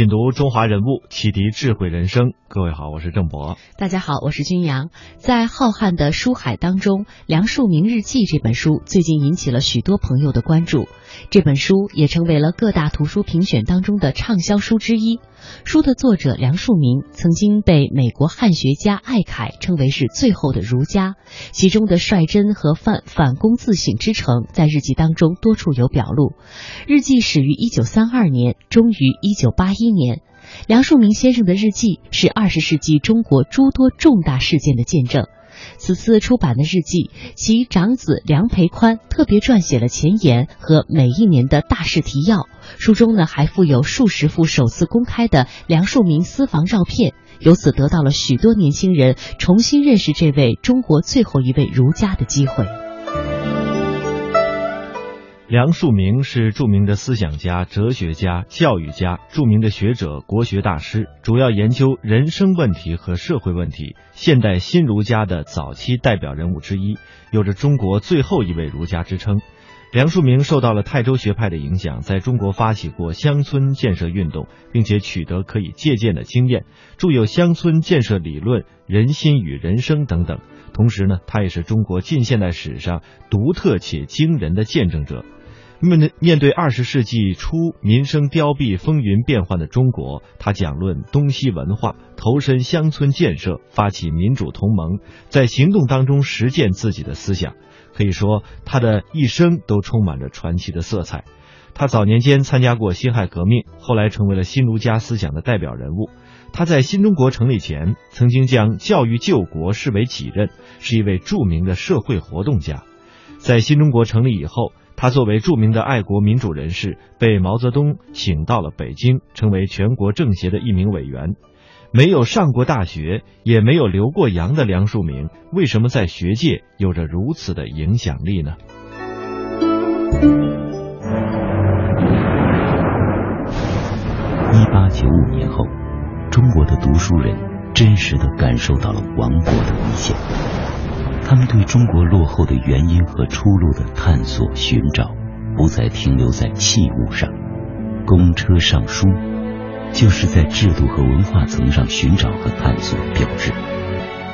品读中华人物，启迪智慧人生。各位好，我是郑博。大家好，我是君阳。在浩瀚的书海当中，《梁漱溟日记》这本书最近引起了许多朋友的关注。这本书也成为了各大图书评选当中的畅销书之一。书的作者梁漱溟曾经被美国汉学家艾凯称为是最后的儒家，其中的率真和反反躬自省之诚，在日记当中多处有表露。日记始于一九三二年，终于一九八一年。梁漱溟先生的日记是二十世纪中国诸多重大事件的见证。此次出版的日记，其长子梁培宽特别撰写了前言和每一年的大事提要。书中呢还附有数十幅首次公开的梁漱溟私房照片，由此得到了许多年轻人重新认识这位中国最后一位儒家的机会。梁漱溟是著名的思想家、哲学家、教育家，著名的学者、国学大师，主要研究人生问题和社会问题，现代新儒家的早期代表人物之一，有着中国最后一位儒家之称。梁漱溟受到了泰州学派的影响，在中国发起过乡村建设运动，并且取得可以借鉴的经验，著有《乡村建设理论》《人心与人生》等等。同时呢，他也是中国近现代史上独特且惊人的见证者。面对面对二十世纪初民生凋敝、风云变幻的中国，他讲论东西文化，投身乡村建设，发起民主同盟，在行动当中实践自己的思想。可以说，他的一生都充满着传奇的色彩。他早年间参加过辛亥革命，后来成为了新儒家思想的代表人物。他在新中国成立前，曾经将教育救国视为己任，是一位著名的社会活动家。在新中国成立以后，他作为著名的爱国民主人士，被毛泽东请到了北京，成为全国政协的一名委员。没有上过大学，也没有留过洋的梁漱溟，为什么在学界有着如此的影响力呢？一八九五年后，中国的读书人真实的感受到了亡国的危险。他们对中国落后的原因和出路的探索寻找，不再停留在器物上。公车上书，就是在制度和文化层上寻找和探索标志。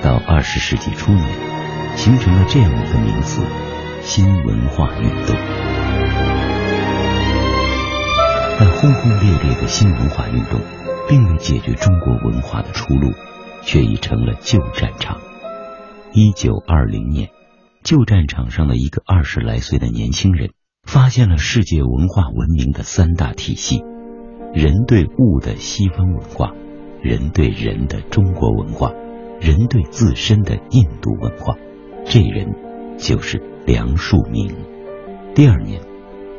到二十世纪初年，形成了这样一个名词：新文化运动。但轰轰烈烈的新文化运动，并未解决中国文化的出路，却已成了旧战场。一九二零年，旧战场上的一个二十来岁的年轻人，发现了世界文化文明的三大体系：人对物的西方文化，人对人的中国文化，人对自身的印度文化。这人就是梁漱溟。第二年，《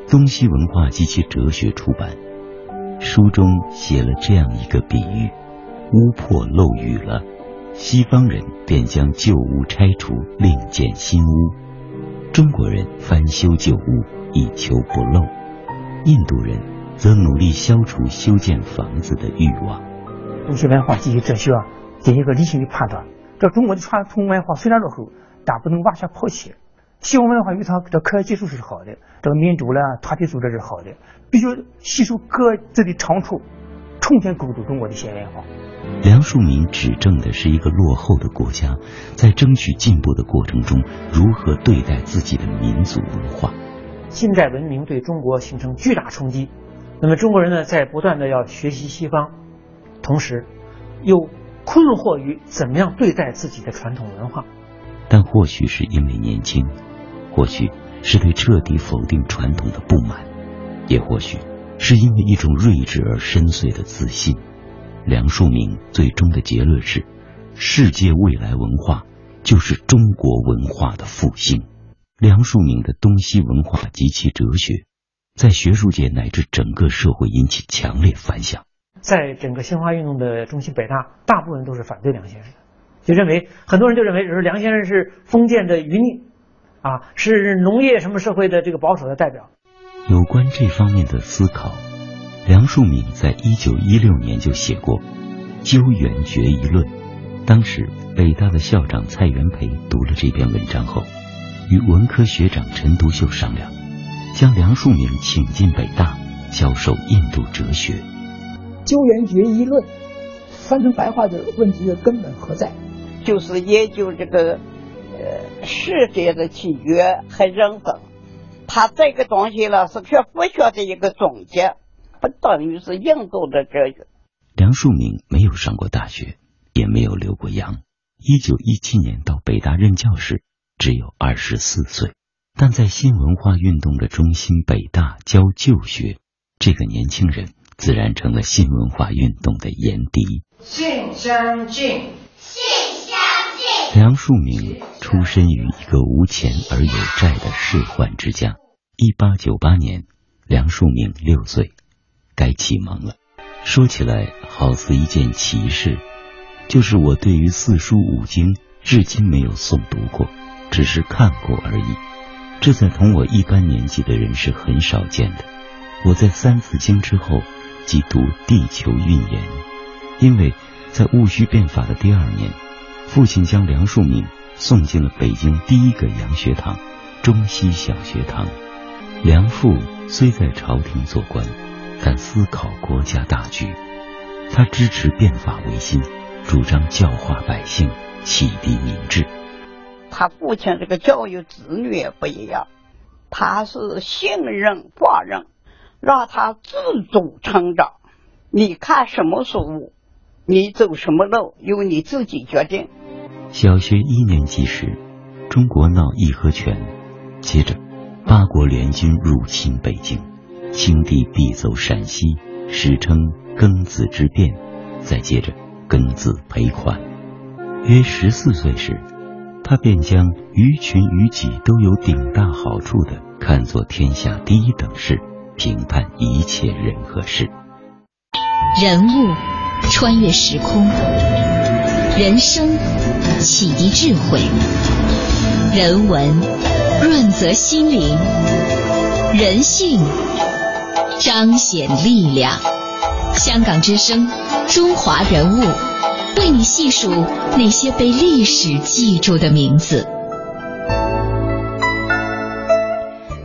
东西文化及其哲学》出版，书中写了这样一个比喻：屋破漏雨了。西方人便将旧屋拆除，另建新屋；中国人翻修旧屋，以求不漏；印度人则努力消除修建房子的欲望。东西文化及其哲学进行一个理性的判断。这中国的传统文化虽然落后，但不能完全抛弃。西方文化与它的科学技术是好的，这个民主了团体组织是好的，必须吸收各自的长处，重新构筑中国的新文化。梁漱溟指证的是一个落后的国家在争取进步的过程中如何对待自己的民族文化。近代文明对中国形成巨大冲击，那么中国人呢，在不断的要学习西方，同时又困惑于怎么样对待自己的传统文化。但或许是因为年轻，或许是对彻底否定传统的不满，也或许是因为一种睿智而深邃的自信。梁漱溟最终的结论是：世界未来文化就是中国文化的复兴。梁漱溟的东西文化及其哲学，在学术界乃至整个社会引起强烈反响。在整个新文化运动的中心，北大大部分都是反对梁先生的，就认为很多人就认为是梁先生是封建的余孽，啊，是农业什么社会的这个保守的代表。有关这方面的思考，梁漱溟在一九一六年就写过《鸠园决一论》。当时北大的校长蔡元培读了这篇文章后，与文科学长陈独秀商量，将梁漱溟请进北大教授印度哲学。《鸠园决一论》翻成白话的问题的根本何在？就是研究这个呃世界的起源和人生。他这个东西呢，是学佛学的一个总结，不等于是印度的哲学。梁漱溟没有上过大学，也没有留过洋。一九一七年到北大任教时，只有二十四岁。但在新文化运动的中心北大教旧学，这个年轻人自然成了新文化运动的炎敌。信相近，信相近。梁漱溟出身于一个无钱而有债的仕宦之家。一八九八年，梁漱溟六岁，该启蒙了。说起来好似一件奇事，就是我对于四书五经至今没有诵读过，只是看过而已。这在同我一般年纪的人是很少见的。我在三字经之后即读《地球运言》，因为在戊戌变法的第二年，父亲将梁漱溟送进了北京第一个洋学堂——中西小学堂。梁父虽在朝廷做官，但思考国家大局。他支持变法维新，主张教化百姓，启迪民智。他父亲这个教育子女也不一样，他是信任放任，让他自主成长。你看什么书，你走什么路，由你自己决定。小学一年级时，中国闹义和拳，接着。八国联军入侵北京，清帝必走陕西，史称庚子之变。再接着，庚子赔款。约十四岁时，他便将于群于己都有顶大好处的看作天下第一等事，评判一切人和事。人物穿越时空，人生启迪智慧，人文。润泽心灵，人性彰显力量。香港之声，中华人物，为你细数那些被历史记住的名字。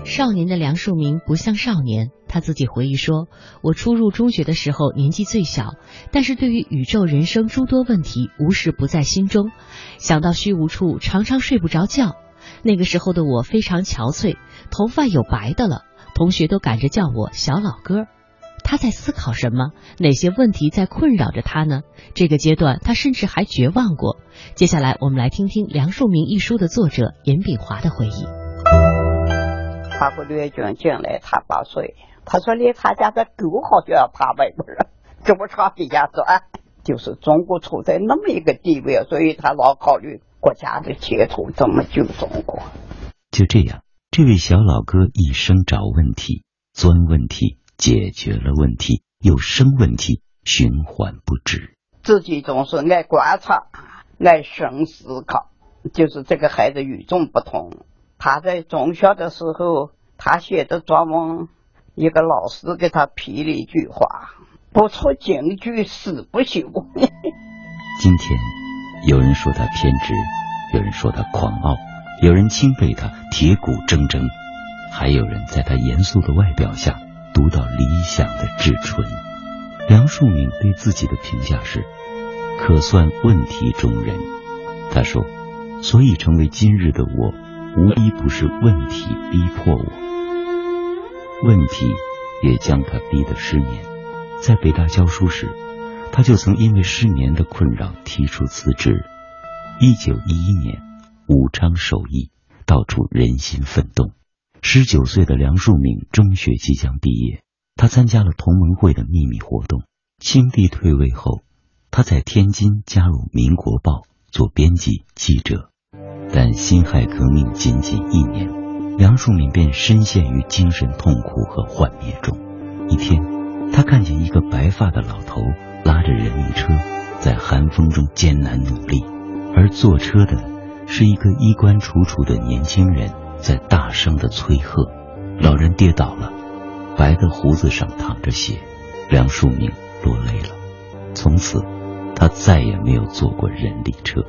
少年的梁漱溟不像少年，他自己回忆说：“我初入中学的时候年纪最小，但是对于宇宙人生诸多问题无时不在心中，想到虚无处，常常睡不着觉。”那个时候的我非常憔悴，头发有白的了，同学都赶着叫我小老哥。他在思考什么？哪些问题在困扰着他呢？这个阶段，他甚至还绝望过。接下来，我们来听听《梁漱溟》一书的作者严炳华的回忆。法国联军进来，他八岁，他说连他家的狗好像要爬外边了，这么长时间转，就是中国处在那么一个地位，所以他老考虑。国家的前途怎么救中国？就这样，这位小老哥一生找问题、钻问题，解决了问题，又生问题，循环不止。自己总是爱观察、爱深思考，就是这个孩子与众不同。他在中学的时候，他写的作文，一个老师给他批了一句话：“不出京剧死不休。”今天。有人说他偏执，有人说他狂傲，有人钦佩他铁骨铮铮，还有人在他严肃的外表下读到理想的至纯。梁漱溟对自己的评价是：可算问题中人。他说：“所以成为今日的我，无一不是问题逼迫我，问题也将他逼得失眠。在北大教书时。”他就曾因为失眠的困扰提出辞职。一九一一年，武昌首义，到处人心奋动。十九岁的梁漱溟中学即将毕业，他参加了同盟会的秘密活动。清帝退位后，他在天津加入《民国报》做编辑记者。但辛亥革命仅仅一年，梁漱溟便深陷于精神痛苦和幻灭中。一天，他看见一个白发的老头拉着人力车，在寒风中艰难努力，而坐车的是一个衣冠楚楚的年轻人，在大声的催喝。老人跌倒了，白的胡子上淌着血，梁漱溟落泪了。从此，他再也没有坐过人力车。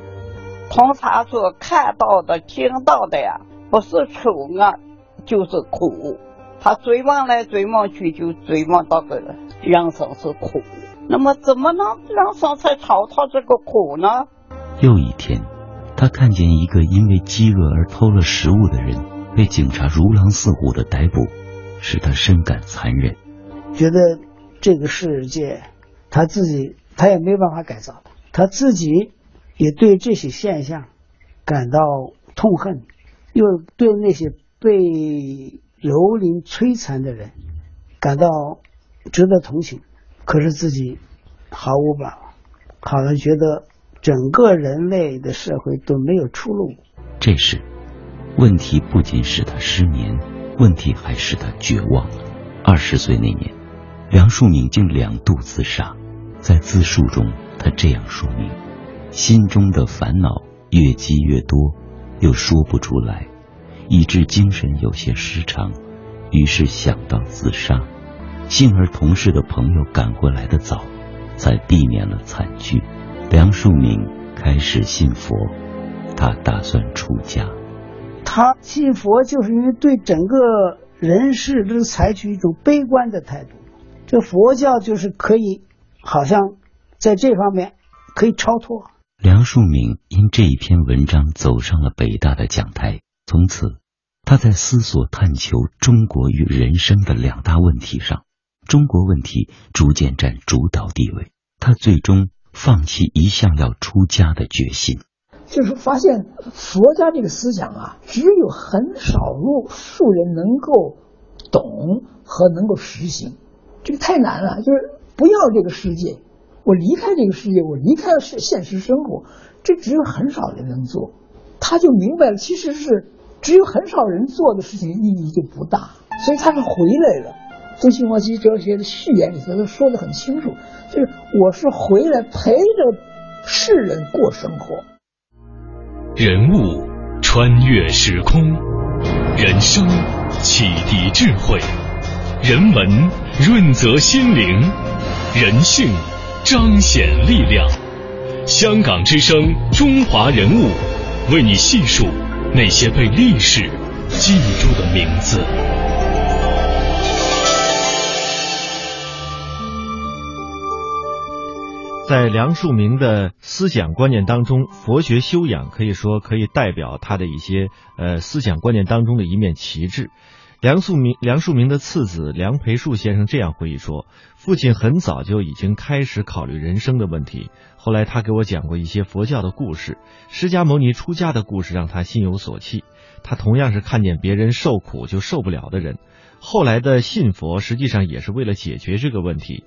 通常所，看到的、听到的呀，不是丑恶，就是苦。他追梦来追梦去，就追梦到个人生是苦。那么，怎么能人生才逃脱这个苦呢？又一天，他看见一个因为饥饿而偷了食物的人被警察如狼似虎的逮捕，使他深感残忍，觉得这个世界。他自己他也没办法改造，他自己也对这些现象感到痛恨，又对那些被蹂躏摧残的人感到值得同情。可是自己毫无办法，好像觉得整个人类的社会都没有出路。这时，问题不仅使他失眠，问题还使他绝望了。二十岁那年，梁漱溟竟两度自杀。在自述中，他这样说明：心中的烦恼越积越多，又说不出来，以致精神有些失常，于是想到自杀。幸而同事的朋友赶过来的早，才避免了惨剧。梁漱溟开始信佛，他打算出家。他信佛就是因为对整个人世都采取一种悲观的态度。这佛教就是可以。好像在这方面可以超脱。梁漱溟因这一篇文章走上了北大的讲台，从此他在思索探求中国与人生的两大问题上，中国问题逐渐占主导地位。他最终放弃一向要出家的决心，就是发现佛家这个思想啊，只有很少数数人能够懂和能够实行，这个太难了，就是。不要这个世界，我离开这个世界，我离开现现实生活，这只有很少人能做。他就明白了，其实是只有很少人做的事情，意义就不大。所以他是回来了。《中西方极哲学》的序言里头都说的很清楚，就是我是回来陪着世人过生活。人物穿越时空，人生启迪智慧，人文润泽心灵。人性彰显力量，香港之声，中华人物，为你细数那些被历史记住的名字。在梁漱溟的思想观念当中，佛学修养可以说可以代表他的一些呃思想观念当中的一面旗帜。梁漱溟梁漱溟的次子梁培树先生这样回忆说：“父亲很早就已经开始考虑人生的问题。后来他给我讲过一些佛教的故事，释迦牟尼出家的故事让他心有所契。他同样是看见别人受苦就受不了的人。后来的信佛实际上也是为了解决这个问题。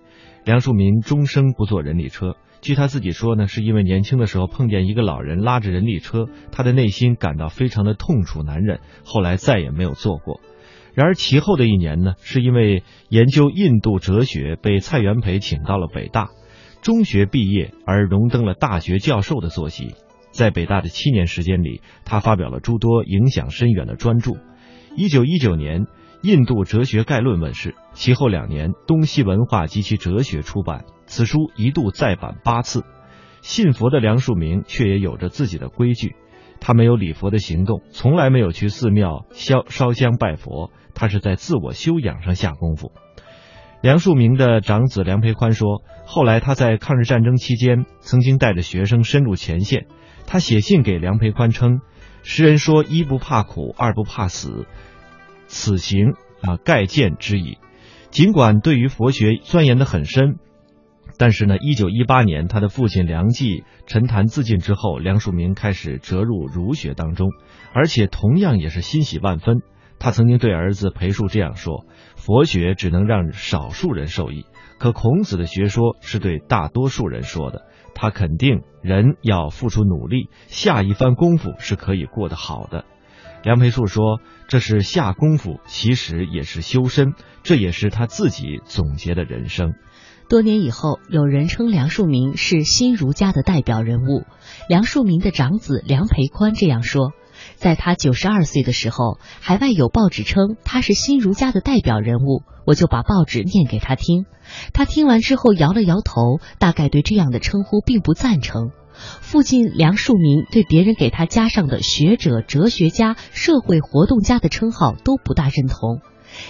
梁漱溟终生不坐人力车，据他自己说呢，是因为年轻的时候碰见一个老人拉着人力车，他的内心感到非常的痛楚难忍，后来再也没有坐过。”然而其后的一年呢，是因为研究印度哲学被蔡元培请到了北大，中学毕业而荣登了大学教授的坐席。在北大的七年时间里，他发表了诸多影响深远的专著。一九一九年，《印度哲学概论》问世，其后两年，《东西文化及其哲学》出版，此书一度再版八次。信佛的梁漱溟却也有着自己的规矩，他没有礼佛的行动，从来没有去寺庙烧烧香拜佛。他是在自我修养上下功夫。梁漱溟的长子梁培宽说：“后来他在抗日战争期间，曾经带着学生深入前线。他写信给梁培宽称：‘诗人说一不怕苦，二不怕死，此行啊盖见之矣。’尽管对于佛学钻研的很深，但是呢，一九一八年他的父亲梁冀沉潭自尽之后，梁漱溟开始折入儒学当中，而且同样也是欣喜万分。”他曾经对儿子裴树这样说：“佛学只能让少数人受益，可孔子的学说是对大多数人说的。他肯定人要付出努力，下一番功夫是可以过得好的。”梁培树说：“这是下功夫，其实也是修身，这也是他自己总结的人生。”多年以后，有人称梁漱溟是新儒家的代表人物。梁漱溟的长子梁培宽这样说：“在他九十二岁的时候，海外有报纸称他是新儒家的代表人物，我就把报纸念给他听。他听完之后摇了摇头，大概对这样的称呼并不赞成。父亲梁漱溟对别人给他加上的学者、哲学家、社会活动家的称号都不大认同。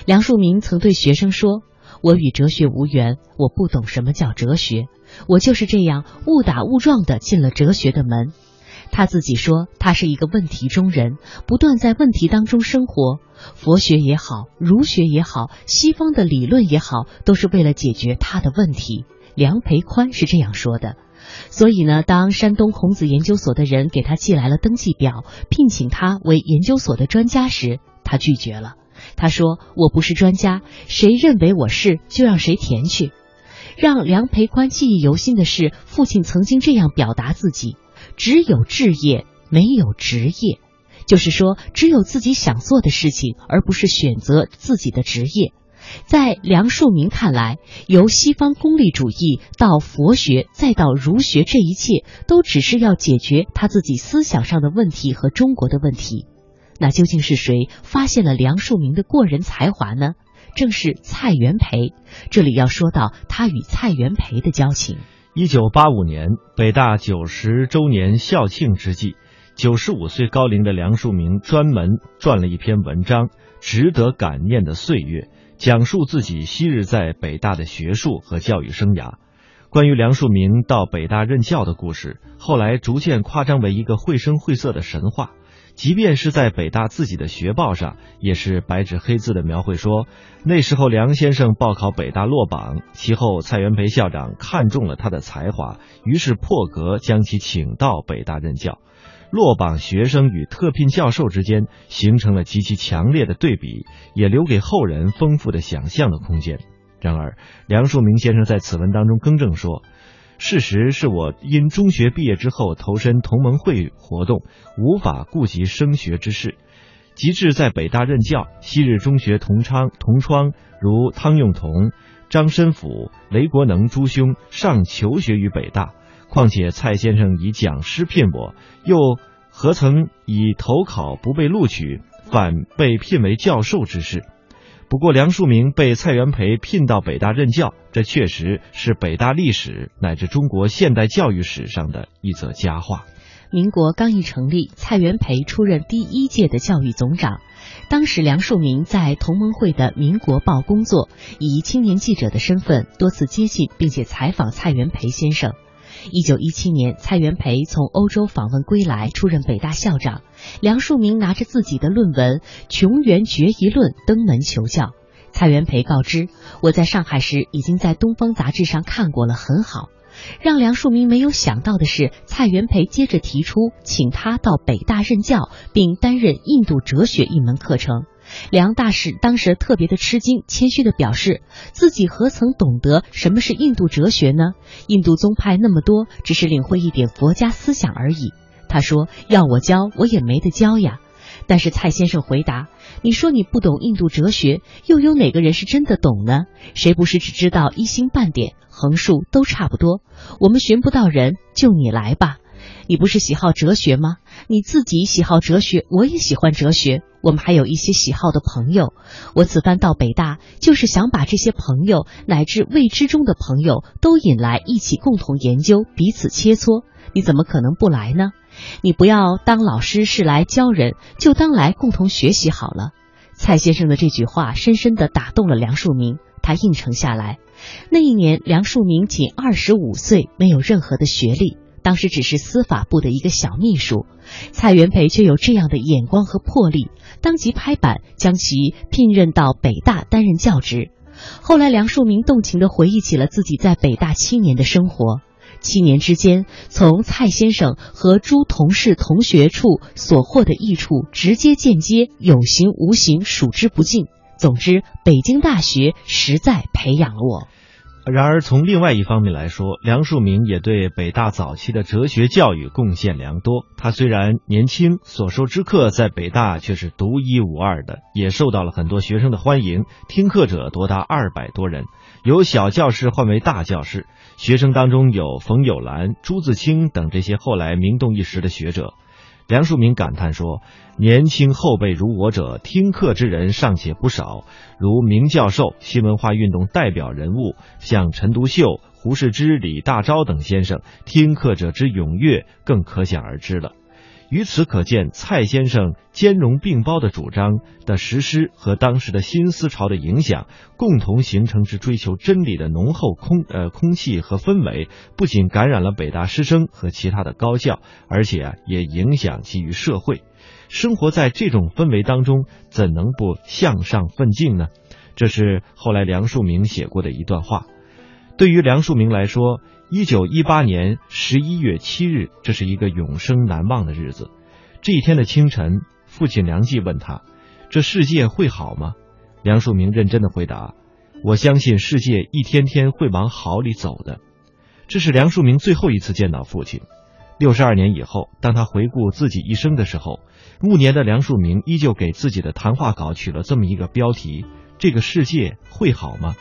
梁漱溟曾对学生说。”我与哲学无缘，我不懂什么叫哲学，我就是这样误打误撞的进了哲学的门。他自己说，他是一个问题中人，不断在问题当中生活。佛学也好，儒学也好，西方的理论也好，都是为了解决他的问题。梁培宽是这样说的。所以呢，当山东孔子研究所的人给他寄来了登记表，聘请他为研究所的专家时，他拒绝了。他说：“我不是专家，谁认为我是，就让谁填去。”让梁培宽记忆犹新的是，父亲曾经这样表达自己：“只有志业，没有职业。”就是说，只有自己想做的事情，而不是选择自己的职业。在梁漱溟看来，由西方功利主义到佛学，再到儒学，这一切都只是要解决他自己思想上的问题和中国的问题。那究竟是谁发现了梁漱溟的过人才华呢？正是蔡元培。这里要说到他与蔡元培的交情。一九八五年，北大九十周年校庆之际，九十五岁高龄的梁漱溟专门撰了一篇文章《值得感念的岁月》，讲述自己昔日在北大的学术和教育生涯。关于梁漱溟到北大任教的故事，后来逐渐夸张为一个绘声绘色的神话。即便是在北大自己的学报上，也是白纸黑字的描绘说，那时候梁先生报考北大落榜，其后蔡元培校长看中了他的才华，于是破格将其请到北大任教。落榜学生与特聘教授之间形成了极其强烈的对比，也留给后人丰富的想象的空间。然而，梁漱溟先生在此文当中更正说。事实是我因中学毕业之后投身同盟会活动，无法顾及升学之事。及至在北大任教，昔日中学同窗同窗如汤用彤、张申府、雷国能诸兄尚求学于北大，况且蔡先生以讲师聘我，又何曾以投考不被录取，反被聘为教授之事？不过，梁漱溟被蔡元培聘到北大任教，这确实是北大历史乃至中国现代教育史上的一则佳话。民国刚一成立，蔡元培出任第一届的教育总长。当时，梁漱溟在同盟会的《民国报》工作，以青年记者的身份多次接近并且采访蔡元培先生。一九一七年，蔡元培从欧洲访问归来，出任北大校长。梁漱溟拿着自己的论文《穷源决疑论》登门求教。蔡元培告知：“我在上海时已经在《东方》杂志上看过了，很好。”让梁漱溟没有想到的是，蔡元培接着提出请他到北大任教，并担任印度哲学一门课程。梁大使当时特别的吃惊，谦虚的表示自己何曾懂得什么是印度哲学呢？印度宗派那么多，只是领会一点佛家思想而已。他说要我教，我也没得教呀。但是蔡先生回答：“你说你不懂印度哲学，又有哪个人是真的懂呢？谁不是只知道一星半点，横竖都差不多？我们寻不到人，就你来吧。”你不是喜好哲学吗？你自己喜好哲学，我也喜欢哲学。我们还有一些喜好的朋友。我此番到北大，就是想把这些朋友乃至未知中的朋友都引来，一起共同研究，彼此切磋。你怎么可能不来呢？你不要当老师是来教人，就当来共同学习好了。蔡先生的这句话深深地打动了梁漱溟，他应承下来。那一年，梁漱溟仅二十五岁，没有任何的学历。当时只是司法部的一个小秘书，蔡元培却有这样的眼光和魄力，当即拍板将其聘任到北大担任教职。后来，梁漱溟动情地回忆起了自己在北大七年的生活。七年之间，从蔡先生和诸同事、同学处所获的益处，直接、间接、有形、无形，数之不尽。总之，北京大学实在培养了我。然而，从另外一方面来说，梁漱溟也对北大早期的哲学教育贡献良多。他虽然年轻，所授之课在北大却是独一无二的，也受到了很多学生的欢迎，听课者多达二百多人，由小教室换为大教室。学生当中有冯友兰、朱自清等这些后来名动一时的学者。梁漱溟感叹说：“年轻后辈如我者，听课之人尚且不少。如明教授、新文化运动代表人物，像陈独秀、胡适之、李大钊等先生，听课者之踊跃，更可想而知了。”由此可见，蔡先生兼容并包的主张的实施和当时的新思潮的影响，共同形成之追求真理的浓厚空呃空气和氛围，不仅感染了北大师生和其他的高校，而且也影响其于社会。生活在这种氛围当中，怎能不向上奋进呢？这是后来梁漱溟写过的一段话。对于梁漱溟来说，一九一八年十一月七日，这是一个永生难忘的日子。这一天的清晨，父亲梁冀问他：“这世界会好吗？”梁漱溟认真的回答：“我相信世界一天天会往好里走的。”这是梁漱溟最后一次见到父亲。六十二年以后，当他回顾自己一生的时候，暮年的梁漱溟依旧给自己的谈话稿取了这么一个标题：“这个世界会好吗？”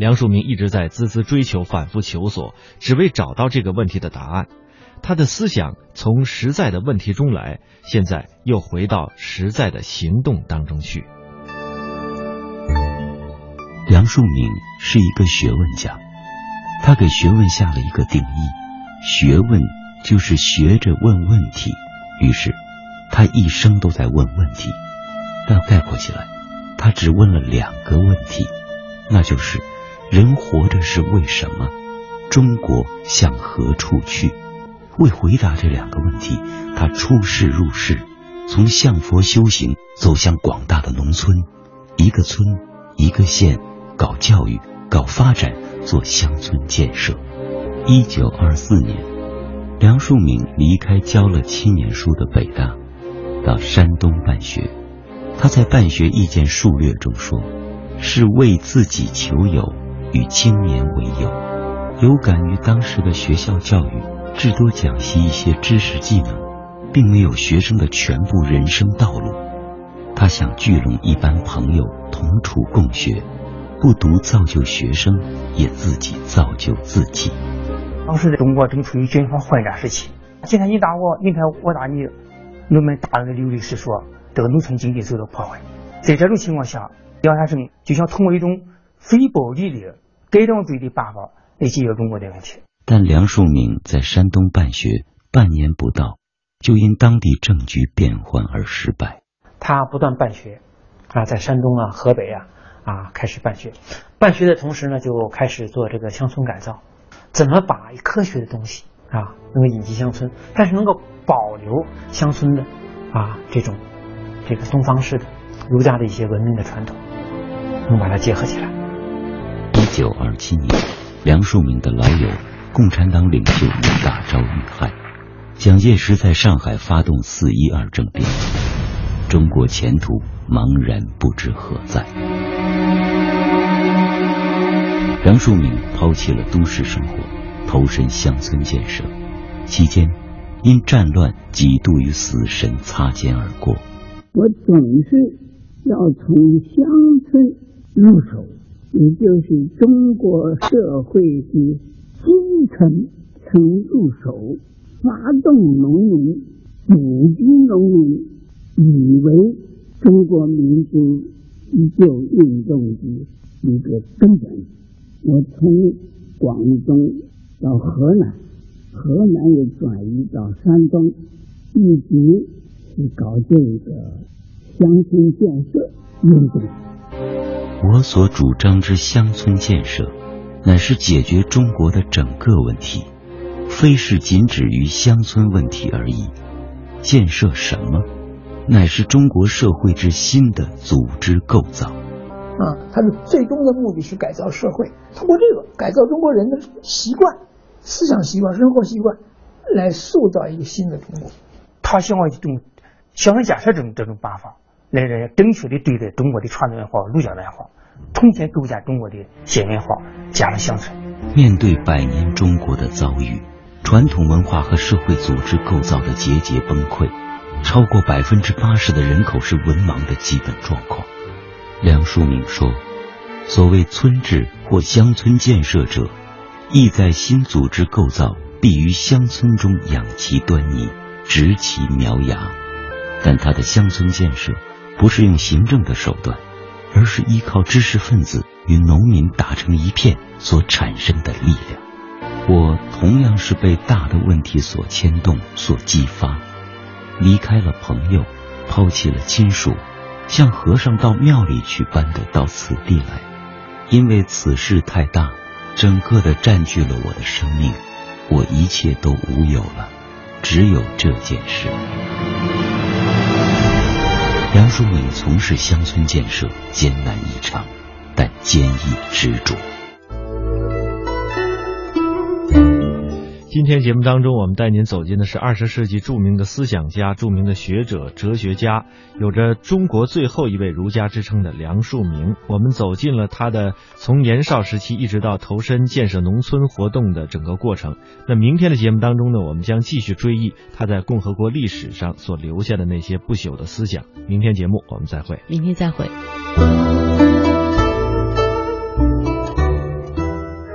梁漱溟一直在孜孜追求、反复求索，只为找到这个问题的答案。他的思想从实在的问题中来，现在又回到实在的行动当中去。梁漱溟是一个学问家，他给学问下了一个定义：学问就是学着问问题。于是，他一生都在问问题。但概括起来，他只问了两个问题，那就是。人活着是为什么？中国向何处去？为回答这两个问题，他出世入世，从向佛修行走向广大的农村，一个村一个县搞教育、搞发展、做乡村建设。一九二四年，梁漱溟离开教了七年书的北大，到山东办学。他在办学意见述略中说：“是为自己求友。”与青年为友，有感于当时的学校教育至多讲习一些知识技能，并没有学生的全部人生道路。他想聚拢一班朋友同处共学，不独造就学生，也自己造就自己。当时的中国正处于军阀混战时期，今天你打我，明天我打你，人们大量的流离失所，这个农村经济受到破坏。在这种情况下，梁先生就想通过一种。非暴力的改良罪的办法来解决中国的问题。但梁漱溟在山东办学半年不到，就因当地政局变换而失败。他不断办学，啊，在山东啊、河北啊啊开始办学。办学的同时呢，就开始做这个乡村改造。怎么把科学的东西啊能够引进乡村，但是能够保留乡村的啊这种这个东方式的儒家的一些文明的传统，能把它结合起来。一九二七年，梁漱溟的老友、共产党领袖李大钊遇害，蒋介石在上海发动四一二政变，中国前途茫然不知何在。梁漱溟抛弃了都市生活，投身乡村建设，期间因战乱几度与死神擦肩而过。我总是要从乡村入手。也就是中国社会的基层从入手，发动农民、补给农民，以为中国民族自救运动的一个根本。我从广东到河南，河南又转移到山东，一直是搞这个乡村建设运动。我所主张之乡村建设，乃是解决中国的整个问题，非是仅止于乡村问题而已。建设什么，乃是中国社会之新的组织构造。啊，他的最终的目的是改造社会，通过这个改造中国人的习惯、思想习惯、生活习惯，来塑造一个新的中国。他希望一种乡村建设这种这种办法，来来正确的对待中国的传统文化、儒家文化，重新构建中国的新文化，加了乡村。面对百年中国的遭遇，传统文化和社会组织构造的节节崩溃，超过百分之八十的人口是文盲的基本状况。梁漱溟说：“所谓村治或乡村建设者，意在新组织构造必于乡村中养其端倪，植其苗芽。但他的乡村建设不是用行政的手段，而是依靠知识分子与农民打成一片所产生的力量。我同样是被大的问题所牵动、所激发，离开了朋友，抛弃了亲属，像和尚到庙里去般的到此地来，因为此事太大，整个的占据了我的生命，我一切都无有了，只有这件事。梁淑敏从事乡村建设艰难异常，但坚毅执着。今天节目当中，我们带您走进的是二十世纪著名的思想家、著名的学者、哲学家，有着“中国最后一位儒家”之称的梁漱溟。我们走进了他的从年少时期一直到投身建设农村活动的整个过程。那明天的节目当中呢，我们将继续追忆他在共和国历史上所留下的那些不朽的思想。明天节目我们再会。明天再会。